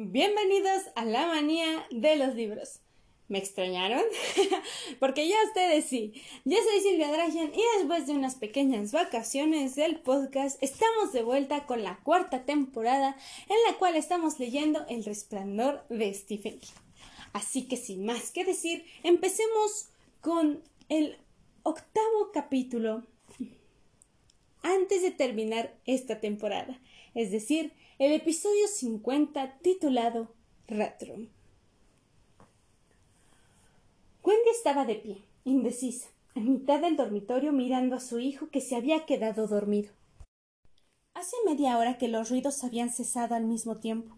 Bienvenidos a la manía de los libros. ¿Me extrañaron? Porque yo a ustedes sí. Yo soy Silvia Drayan y después de unas pequeñas vacaciones del podcast estamos de vuelta con la cuarta temporada en la cual estamos leyendo El resplandor de Stephen. Así que sin más que decir, empecemos con el octavo capítulo antes de terminar esta temporada, es decir, el episodio 50 titulado Retro. Wendy estaba de pie, indecisa, en mitad del dormitorio mirando a su hijo que se había quedado dormido. Hace media hora que los ruidos habían cesado al mismo tiempo.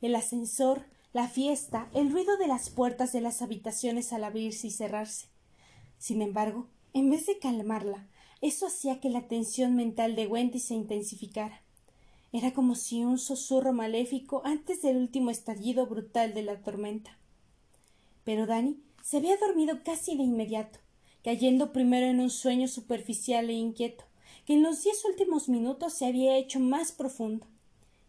El ascensor, la fiesta, el ruido de las puertas de las habitaciones al abrirse y cerrarse. Sin embargo, en vez de calmarla, eso hacía que la tensión mental de Wendy se intensificara. Era como si un susurro maléfico antes del último estallido brutal de la tormenta. Pero Dani se había dormido casi de inmediato, cayendo primero en un sueño superficial e inquieto, que en los diez últimos minutos se había hecho más profundo.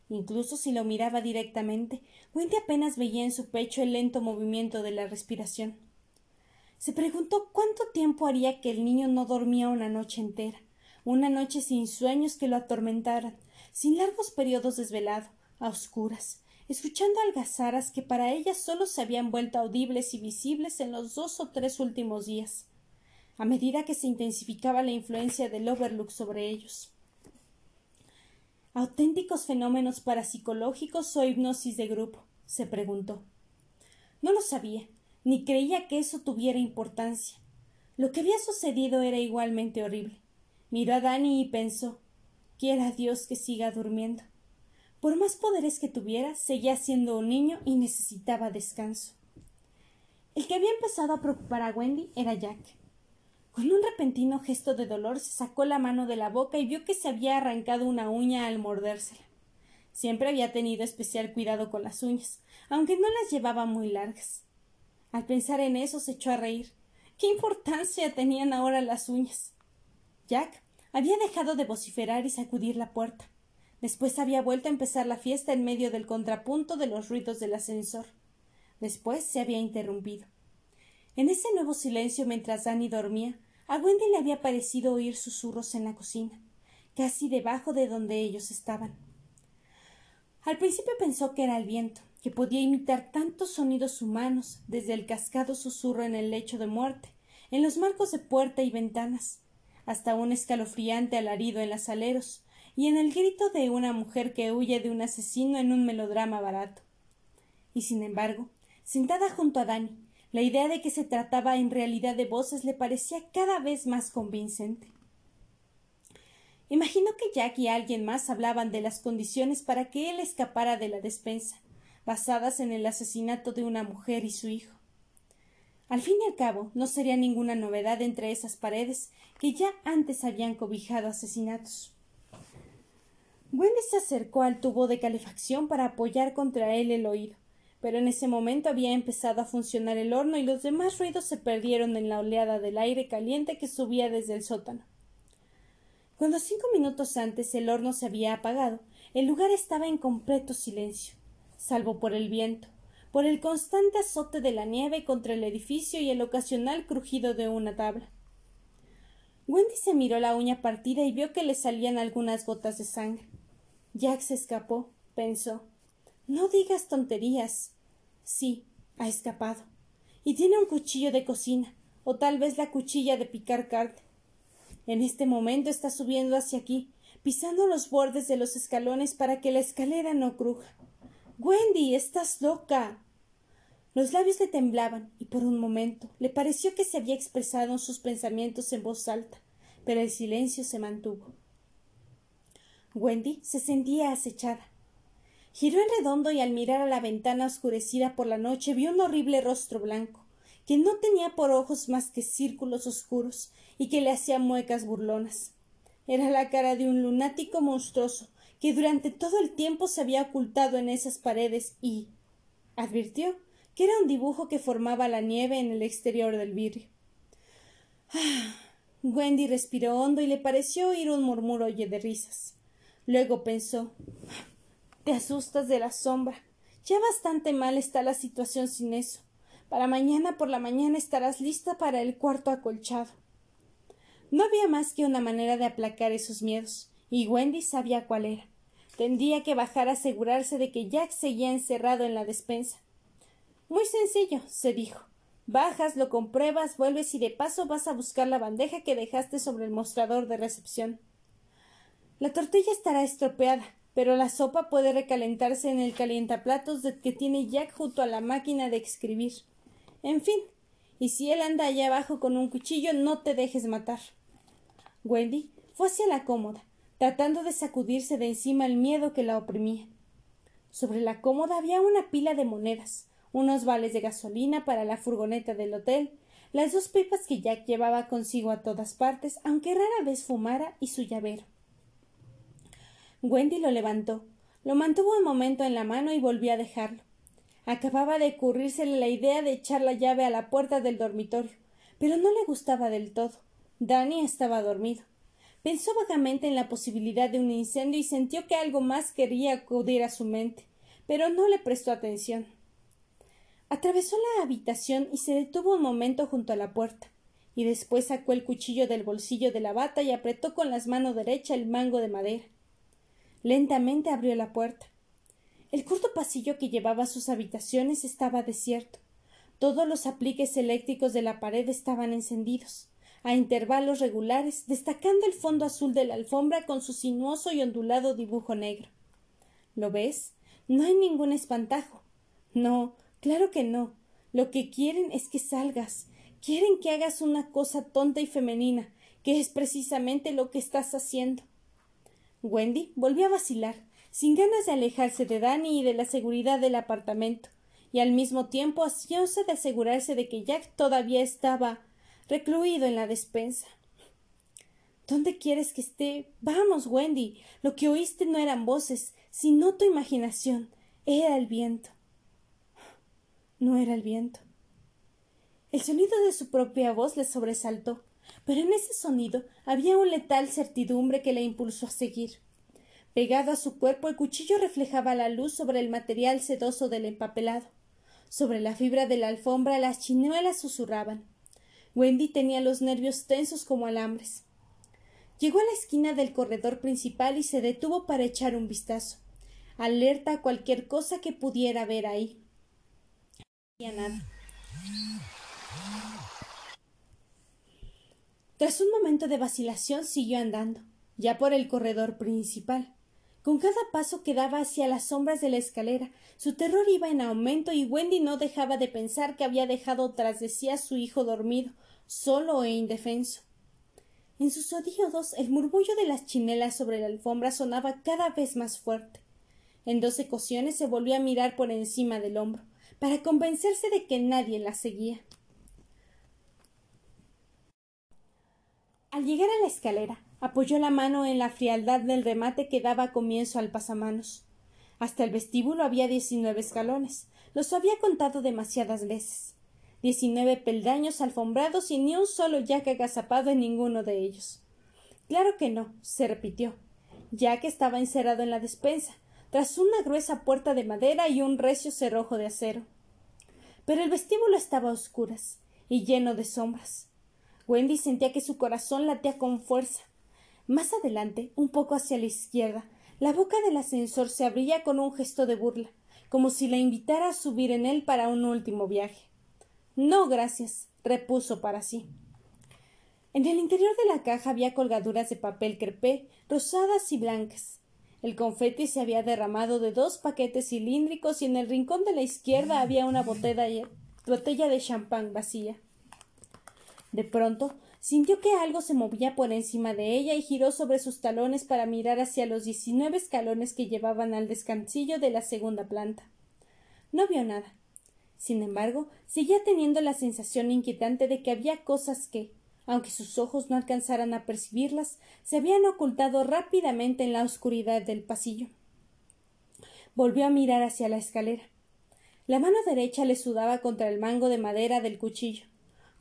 Incluso si lo miraba directamente, Wendy apenas veía en su pecho el lento movimiento de la respiración. Se preguntó cuánto tiempo haría que el niño no dormía una noche entera, una noche sin sueños que lo atormentaran, sin largos periodos desvelado, a oscuras, escuchando algazaras que para ella solo se habían vuelto audibles y visibles en los dos o tres últimos días, a medida que se intensificaba la influencia del Overlook sobre ellos. ¿Auténticos fenómenos parapsicológicos o hipnosis de grupo? se preguntó. No lo sabía, ni creía que eso tuviera importancia. Lo que había sucedido era igualmente horrible. Miró a Dani y pensó Quiera Dios que siga durmiendo. Por más poderes que tuviera, seguía siendo un niño y necesitaba descanso. El que había empezado a preocupar a Wendy era Jack. Con un repentino gesto de dolor se sacó la mano de la boca y vio que se había arrancado una uña al mordérsela. Siempre había tenido especial cuidado con las uñas, aunque no las llevaba muy largas. Al pensar en eso se echó a reír. ¿Qué importancia tenían ahora las uñas? Jack había dejado de vociferar y sacudir la puerta. Después había vuelto a empezar la fiesta en medio del contrapunto de los ruidos del ascensor. Después se había interrumpido. En ese nuevo silencio mientras Dani dormía, a Wendy le había parecido oír susurros en la cocina, casi debajo de donde ellos estaban. Al principio pensó que era el viento, que podía imitar tantos sonidos humanos, desde el cascado susurro en el lecho de muerte, en los marcos de puerta y ventanas, hasta un escalofriante alarido en las aleros, y en el grito de una mujer que huye de un asesino en un melodrama barato. Y sin embargo, sentada junto a Dani, la idea de que se trataba en realidad de voces le parecía cada vez más convincente. Imaginó que Jack y alguien más hablaban de las condiciones para que él escapara de la despensa, basadas en el asesinato de una mujer y su hijo. Al fin y al cabo, no sería ninguna novedad entre esas paredes que ya antes habían cobijado asesinatos. Wendy se acercó al tubo de calefacción para apoyar contra él el oído, pero en ese momento había empezado a funcionar el horno y los demás ruidos se perdieron en la oleada del aire caliente que subía desde el sótano. Cuando cinco minutos antes el horno se había apagado, el lugar estaba en completo silencio, salvo por el viento, por el constante azote de la nieve contra el edificio y el ocasional crujido de una tabla. Wendy se miró la uña partida y vio que le salían algunas gotas de sangre. Jack se escapó, pensó. No digas tonterías. Sí, ha escapado. Y tiene un cuchillo de cocina, o tal vez la cuchilla de picar carne. En este momento está subiendo hacia aquí, pisando los bordes de los escalones para que la escalera no cruja. Wendy, estás loca. Los labios le temblaban y por un momento le pareció que se había expresado sus pensamientos en voz alta, pero el silencio se mantuvo. Wendy se sentía acechada. Giró en redondo y al mirar a la ventana oscurecida por la noche vio un horrible rostro blanco, que no tenía por ojos más que círculos oscuros y que le hacía muecas burlonas. Era la cara de un lunático monstruoso que durante todo el tiempo se había ocultado en esas paredes y advirtió que era un dibujo que formaba la nieve en el exterior del vidrio. Ah, Wendy respiró hondo y le pareció oír un murmullo de risas. Luego pensó Te asustas de la sombra. Ya bastante mal está la situación sin eso. Para mañana por la mañana estarás lista para el cuarto acolchado. No había más que una manera de aplacar esos miedos, y Wendy sabía cuál era. Tendría que bajar a asegurarse de que Jack seguía encerrado en la despensa. Muy sencillo, se dijo. Bajas, lo compruebas, vuelves y de paso vas a buscar la bandeja que dejaste sobre el mostrador de recepción. La tortilla estará estropeada, pero la sopa puede recalentarse en el calientaplatos que tiene Jack junto a la máquina de escribir. En fin, y si él anda allá abajo con un cuchillo, no te dejes matar. Wendy fue hacia la cómoda, tratando de sacudirse de encima el miedo que la oprimía. Sobre la cómoda había una pila de monedas, unos vales de gasolina para la furgoneta del hotel, las dos pipas que Jack llevaba consigo a todas partes, aunque rara vez fumara, y su llavero. Wendy lo levantó, lo mantuvo un momento en la mano y volvió a dejarlo. Acababa de ocurrírsele la idea de echar la llave a la puerta del dormitorio, pero no le gustaba del todo. Danny estaba dormido. Pensó vagamente en la posibilidad de un incendio y sintió que algo más quería acudir a su mente, pero no le prestó atención. Atravesó la habitación y se detuvo un momento junto a la puerta, y después sacó el cuchillo del bolsillo de la bata y apretó con las manos derecha el mango de madera. Lentamente abrió la puerta. El corto pasillo que llevaba a sus habitaciones estaba desierto. Todos los apliques eléctricos de la pared estaban encendidos, a intervalos regulares, destacando el fondo azul de la alfombra con su sinuoso y ondulado dibujo negro. ¿Lo ves? No hay ningún espantajo. No, claro que no. Lo que quieren es que salgas. Quieren que hagas una cosa tonta y femenina, que es precisamente lo que estás haciendo. Wendy volvió a vacilar, sin ganas de alejarse de Danny y de la seguridad del apartamento, y al mismo tiempo ansiosa de asegurarse de que Jack todavía estaba recluido en la despensa. ¿Dónde quieres que esté? Vamos, Wendy. Lo que oíste no eran voces, sino tu imaginación. Era el viento. No era el viento. El sonido de su propia voz le sobresaltó pero en ese sonido había una letal certidumbre que le impulsó a seguir. Pegado a su cuerpo el cuchillo reflejaba la luz sobre el material sedoso del empapelado. Sobre la fibra de la alfombra las chinuelas susurraban. Wendy tenía los nervios tensos como alambres. Llegó a la esquina del corredor principal y se detuvo para echar un vistazo, alerta a cualquier cosa que pudiera ver ahí. No había nada. Tras un momento de vacilación siguió andando, ya por el corredor principal. Con cada paso que daba hacia las sombras de la escalera, su terror iba en aumento y Wendy no dejaba de pensar que había dejado tras de sí a su hijo dormido, solo e indefenso. En sus odiodos el murmullo de las chinelas sobre la alfombra sonaba cada vez más fuerte. En dos ocasiones se volvió a mirar por encima del hombro, para convencerse de que nadie la seguía. Al llegar a la escalera, apoyó la mano en la frialdad del remate que daba comienzo al pasamanos. Hasta el vestíbulo había diecinueve escalones. Los había contado demasiadas veces. Diecinueve peldaños alfombrados y ni un solo Jack agazapado en ninguno de ellos. Claro que no, se repitió. Jack estaba encerrado en la despensa, tras una gruesa puerta de madera y un recio cerrojo de acero. Pero el vestíbulo estaba a oscuras y lleno de sombras. Wendy sentía que su corazón latía con fuerza. Más adelante, un poco hacia la izquierda, la boca del ascensor se abría con un gesto de burla, como si la invitara a subir en él para un último viaje. No, gracias, repuso para sí. En el interior de la caja había colgaduras de papel crepé, rosadas y blancas. El confeti se había derramado de dos paquetes cilíndricos y en el rincón de la izquierda había una botella, de champán vacía. De pronto sintió que algo se movía por encima de ella y giró sobre sus talones para mirar hacia los diecinueve escalones que llevaban al descansillo de la segunda planta. No vio nada. Sin embargo, seguía teniendo la sensación inquietante de que había cosas que, aunque sus ojos no alcanzaran a percibirlas, se habían ocultado rápidamente en la oscuridad del pasillo. Volvió a mirar hacia la escalera. La mano derecha le sudaba contra el mango de madera del cuchillo.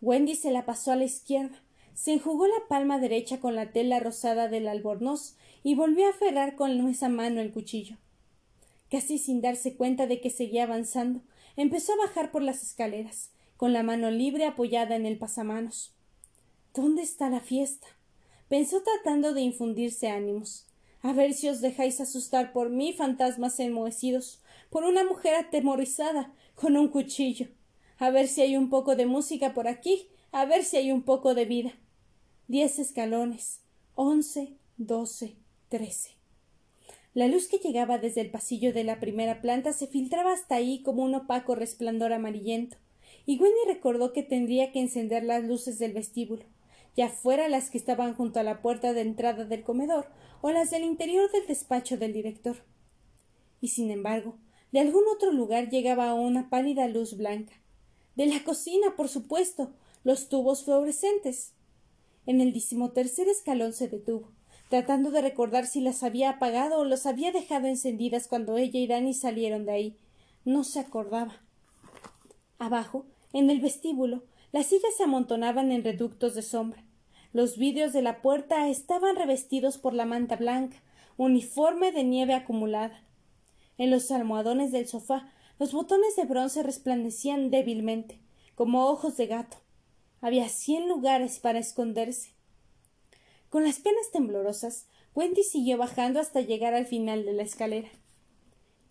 Wendy se la pasó a la izquierda, se enjugó la palma derecha con la tela rosada del albornoz y volvió a aferrar con esa mano el cuchillo. casi sin darse cuenta de que seguía avanzando, empezó a bajar por las escaleras, con la mano libre apoyada en el pasamanos. ¿Dónde está la fiesta? pensó tratando de infundirse ánimos. A ver si os dejáis asustar por mí, fantasmas enmohecidos, por una mujer atemorizada, con un cuchillo. A ver si hay un poco de música por aquí, a ver si hay un poco de vida. Diez escalones, once, doce, trece. La luz que llegaba desde el pasillo de la primera planta se filtraba hasta ahí como un opaco resplandor amarillento, y Wendy recordó que tendría que encender las luces del vestíbulo ya fuera las que estaban junto a la puerta de entrada del comedor o las del interior del despacho del director. Y sin embargo, de algún otro lugar llegaba una pálida luz blanca. De la cocina, por supuesto, los tubos fluorescentes. En el decimotercer escalón se detuvo, tratando de recordar si las había apagado o las había dejado encendidas cuando ella y Dani salieron de ahí. No se acordaba. Abajo, en el vestíbulo, las sillas se amontonaban en reductos de sombra. Los vidrios de la puerta estaban revestidos por la manta blanca, uniforme de nieve acumulada. En los almohadones del sofá los botones de bronce resplandecían débilmente, como ojos de gato. Había cien lugares para esconderse. Con las penas temblorosas, Wendy siguió bajando hasta llegar al final de la escalera.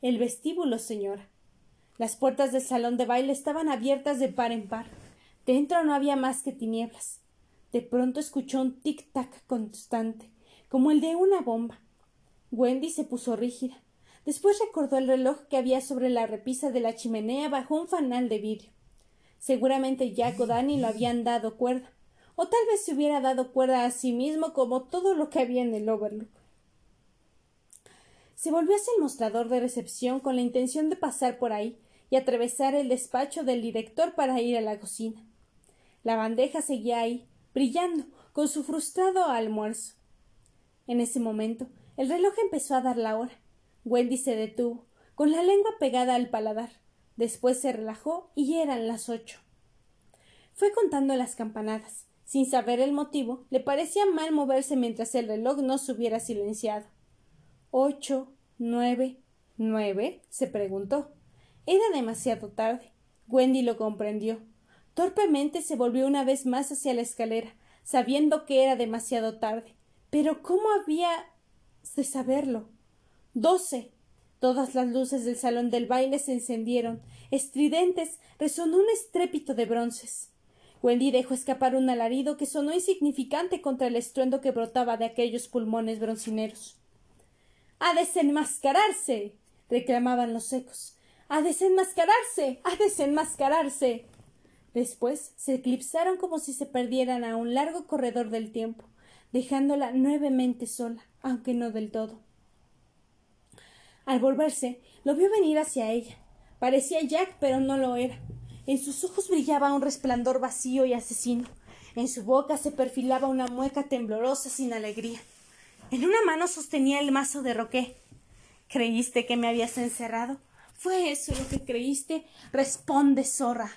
El vestíbulo, señora. Las puertas del salón de baile estaban abiertas de par en par. Dentro no había más que tinieblas. De pronto escuchó un tic-tac constante, como el de una bomba. Wendy se puso rígida. Después recordó el reloj que había sobre la repisa de la chimenea bajo un fanal de vidrio. Seguramente Jack o Danny lo habían dado cuerda, o tal vez se hubiera dado cuerda a sí mismo como todo lo que había en el Overlook. Se volvió hacia el mostrador de recepción con la intención de pasar por ahí y atravesar el despacho del director para ir a la cocina. La bandeja seguía ahí, brillando, con su frustrado almuerzo. En ese momento, el reloj empezó a dar la hora. Wendy se detuvo, con la lengua pegada al paladar. Después se relajó y eran las ocho. Fue contando las campanadas. Sin saber el motivo, le parecía mal moverse mientras el reloj no se hubiera silenciado. Ocho, nueve, nueve, se preguntó. Era demasiado tarde. Wendy lo comprendió. Torpemente se volvió una vez más hacia la escalera, sabiendo que era demasiado tarde. Pero ¿cómo había de saberlo? Doce. Todas las luces del salón del baile se encendieron. Estridentes resonó un estrépito de bronces. Wendy dejó escapar un alarido que sonó insignificante contra el estruendo que brotaba de aquellos pulmones broncineros. ¡A desenmascararse! reclamaban los ecos. ¡A desenmascararse! ¡A desenmascararse! Después se eclipsaron como si se perdieran a un largo corredor del tiempo, dejándola nuevamente sola, aunque no del todo. Al volverse, lo vio venir hacia ella. Parecía Jack, pero no lo era. En sus ojos brillaba un resplandor vacío y asesino. En su boca se perfilaba una mueca temblorosa sin alegría. En una mano sostenía el mazo de roqué. ¿Creíste que me habías encerrado? ¿Fue eso lo que creíste? Responde, zorra.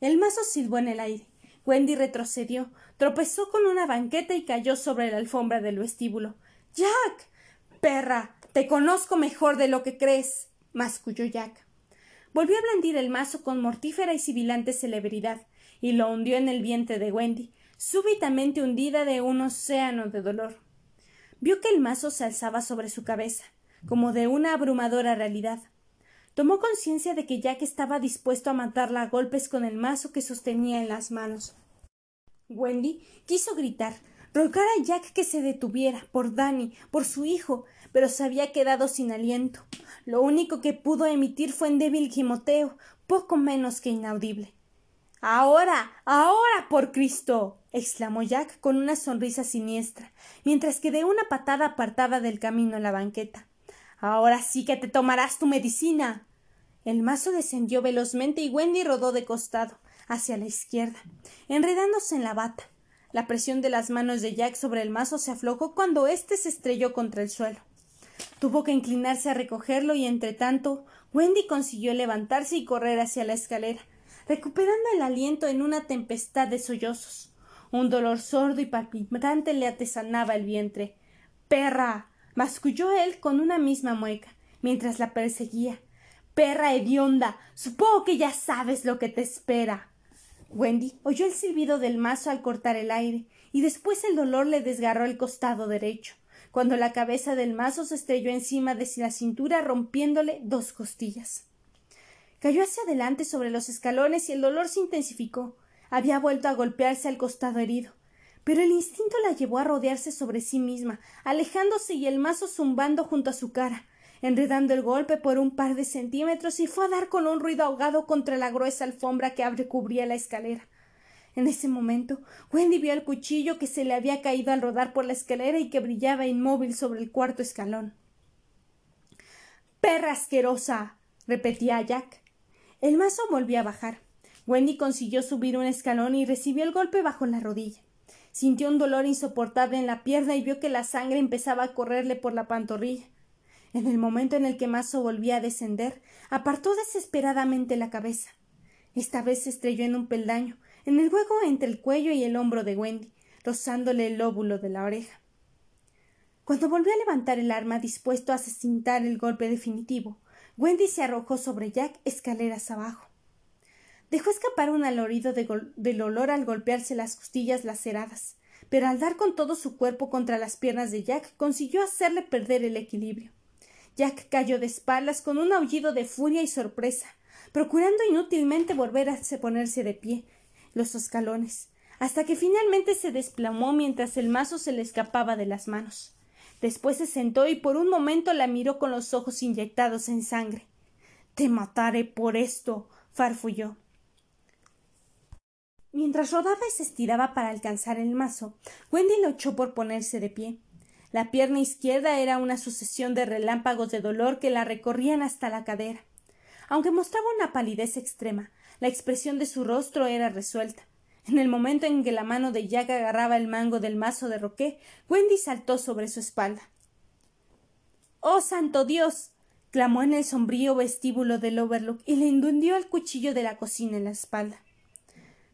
El mazo silbó en el aire. Wendy retrocedió, tropezó con una banqueta y cayó sobre la alfombra del vestíbulo. Jack. Perra. Te conozco mejor de lo que crees. masculló Jack. Volvió a blandir el mazo con mortífera y sibilante celebridad, y lo hundió en el vientre de Wendy, súbitamente hundida de un océano de dolor. Vio que el mazo se alzaba sobre su cabeza, como de una abrumadora realidad. Tomó conciencia de que Jack estaba dispuesto a matarla a golpes con el mazo que sostenía en las manos. Wendy quiso gritar, rogar a Jack que se detuviera, por Danny, por su hijo, pero se había quedado sin aliento. Lo único que pudo emitir fue un débil gimoteo, poco menos que inaudible. Ahora, ahora, por Cristo. exclamó Jack con una sonrisa siniestra, mientras que de una patada apartaba del camino la banqueta. Ahora sí que te tomarás tu medicina. El mazo descendió velozmente y Wendy rodó de costado, hacia la izquierda, enredándose en la bata. La presión de las manos de Jack sobre el mazo se aflojó cuando éste se estrelló contra el suelo. Tuvo que inclinarse a recogerlo y entre tanto Wendy consiguió levantarse y correr hacia la escalera, recuperando el aliento en una tempestad de sollozos. Un dolor sordo y palpitante le atesanaba el vientre. Perra masculló él con una misma mueca, mientras la perseguía. Perra hedionda. Supongo que ya sabes lo que te espera. Wendy oyó el silbido del mazo al cortar el aire, y después el dolor le desgarró el costado derecho, cuando la cabeza del mazo se estrelló encima de la cintura rompiéndole dos costillas. Cayó hacia adelante sobre los escalones y el dolor se intensificó. Había vuelto a golpearse al costado herido. Pero el instinto la llevó a rodearse sobre sí misma, alejándose y el mazo zumbando junto a su cara, enredando el golpe por un par de centímetros y fue a dar con un ruido ahogado contra la gruesa alfombra que cubría la escalera. En ese momento, Wendy vio el cuchillo que se le había caído al rodar por la escalera y que brillaba inmóvil sobre el cuarto escalón. Perra asquerosa. repetía Jack. El mazo volvió a bajar. Wendy consiguió subir un escalón y recibió el golpe bajo la rodilla. Sintió un dolor insoportable en la pierna y vio que la sangre empezaba a correrle por la pantorrilla. En el momento en el que Mazo volvía a descender, apartó desesperadamente la cabeza. Esta vez se estrelló en un peldaño, en el hueco entre el cuello y el hombro de Wendy, rozándole el lóbulo de la oreja. Cuando volvió a levantar el arma dispuesto a asesintar el golpe definitivo, Wendy se arrojó sobre Jack escaleras abajo. Dejó escapar un alorido del olor al golpearse las costillas laceradas, pero al dar con todo su cuerpo contra las piernas de Jack consiguió hacerle perder el equilibrio. Jack cayó de espaldas con un aullido de furia y sorpresa, procurando inútilmente volver a ponerse de pie los escalones, hasta que finalmente se desplomó mientras el mazo se le escapaba de las manos. Después se sentó y por un momento la miró con los ojos inyectados en sangre. Te mataré por esto. farfulló. Mientras rodaba y se estiraba para alcanzar el mazo, Wendy luchó por ponerse de pie. La pierna izquierda era una sucesión de relámpagos de dolor que la recorrían hasta la cadera. Aunque mostraba una palidez extrema, la expresión de su rostro era resuelta. En el momento en que la mano de Jack agarraba el mango del mazo de Roqué, Wendy saltó sobre su espalda. ¡Oh, santo Dios! clamó en el sombrío vestíbulo del Overlook y le hundió el cuchillo de la cocina en la espalda.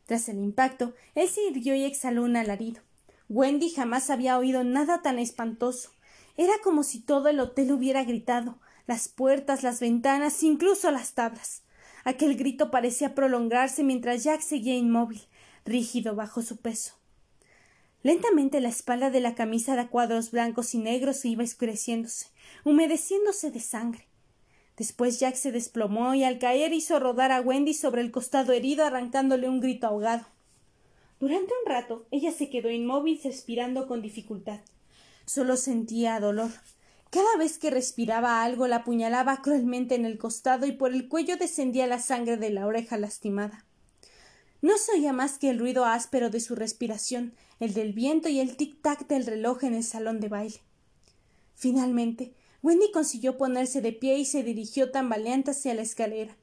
Tras el impacto, él se irguió y exhaló un alarido. Wendy jamás había oído nada tan espantoso. Era como si todo el hotel hubiera gritado, las puertas, las ventanas, incluso las tablas. Aquel grito parecía prolongarse mientras Jack seguía inmóvil, rígido bajo su peso. Lentamente la espalda de la camisa de cuadros blancos y negros iba escureciéndose, humedeciéndose de sangre. Después Jack se desplomó y al caer hizo rodar a Wendy sobre el costado herido arrancándole un grito ahogado. Durante un rato ella se quedó inmóvil respirando con dificultad. Solo sentía dolor. Cada vez que respiraba algo la apuñalaba cruelmente en el costado y por el cuello descendía la sangre de la oreja lastimada. No se oía más que el ruido áspero de su respiración, el del viento y el tic-tac del reloj en el salón de baile. Finalmente, Wendy consiguió ponerse de pie y se dirigió tambaleante hacia la escalera.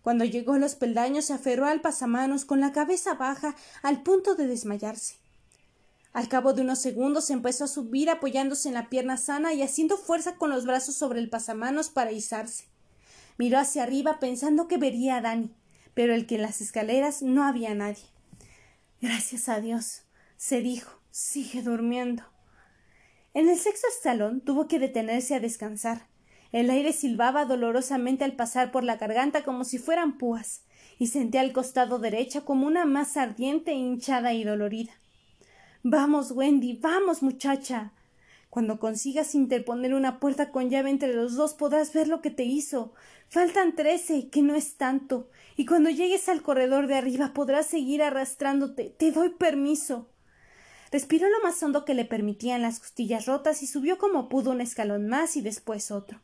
Cuando llegó a los peldaños se aferró al pasamanos con la cabeza baja al punto de desmayarse. Al cabo de unos segundos empezó a subir apoyándose en la pierna sana y haciendo fuerza con los brazos sobre el pasamanos para izarse. Miró hacia arriba pensando que vería a Dani, pero el que en las escaleras no había nadie. Gracias a Dios, se dijo, sigue durmiendo. En el sexto salón tuvo que detenerse a descansar. El aire silbaba dolorosamente al pasar por la garganta como si fueran púas, y sentía al costado derecho como una masa ardiente, hinchada y dolorida. Vamos, Wendy, vamos, muchacha. Cuando consigas interponer una puerta con llave entre los dos podrás ver lo que te hizo. Faltan trece, que no es tanto. Y cuando llegues al corredor de arriba podrás seguir arrastrándote. Te doy permiso. Respiró lo más hondo que le permitían las costillas rotas y subió como pudo un escalón más y después otro.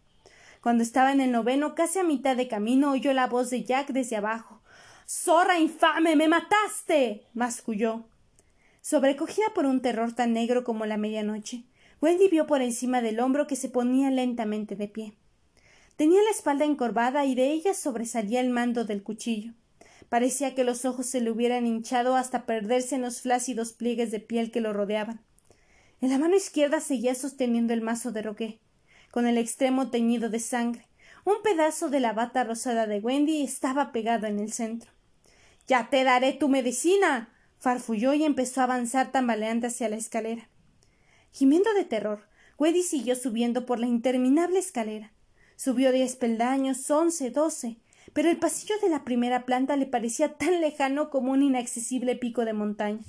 Cuando estaba en el noveno, casi a mitad de camino, oyó la voz de Jack desde abajo. Zorra infame. me mataste. masculló. Sobrecogida por un terror tan negro como la medianoche, Wendy vio por encima del hombro que se ponía lentamente de pie. Tenía la espalda encorvada y de ella sobresalía el mando del cuchillo. Parecía que los ojos se le hubieran hinchado hasta perderse en los flácidos pliegues de piel que lo rodeaban. En la mano izquierda seguía sosteniendo el mazo de roqué con el extremo teñido de sangre. Un pedazo de la bata rosada de Wendy estaba pegado en el centro. Ya te daré tu medicina. Farfulló y empezó a avanzar tambaleante hacia la escalera. Gimiendo de terror, Wendy siguió subiendo por la interminable escalera. Subió diez peldaños, once, doce, pero el pasillo de la primera planta le parecía tan lejano como un inaccesible pico de montaña.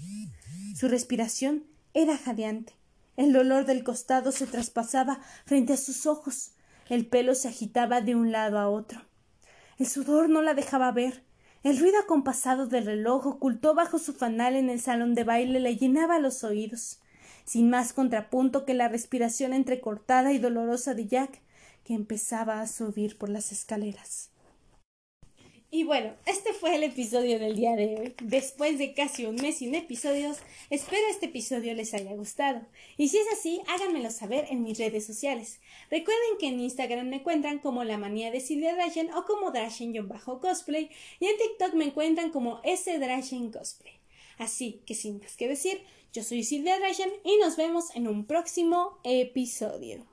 Su respiración era jadeante. El dolor del costado se traspasaba frente a sus ojos. El pelo se agitaba de un lado a otro. El sudor no la dejaba ver. El ruido acompasado del reloj ocultó bajo su fanal en el salón de baile le llenaba los oídos, sin más contrapunto que la respiración entrecortada y dolorosa de Jack, que empezaba a subir por las escaleras. Y bueno, este fue el episodio del día de hoy. Después de casi un mes sin episodios, espero este episodio les haya gustado. Y si es así, háganmelo saber en mis redes sociales. Recuerden que en Instagram me encuentran como La Manía de Silvia Drashen o como Drashen-cosplay y en TikTok me encuentran como S Cosplay. Así que sin más que decir, yo soy Silvia Drashen y nos vemos en un próximo episodio.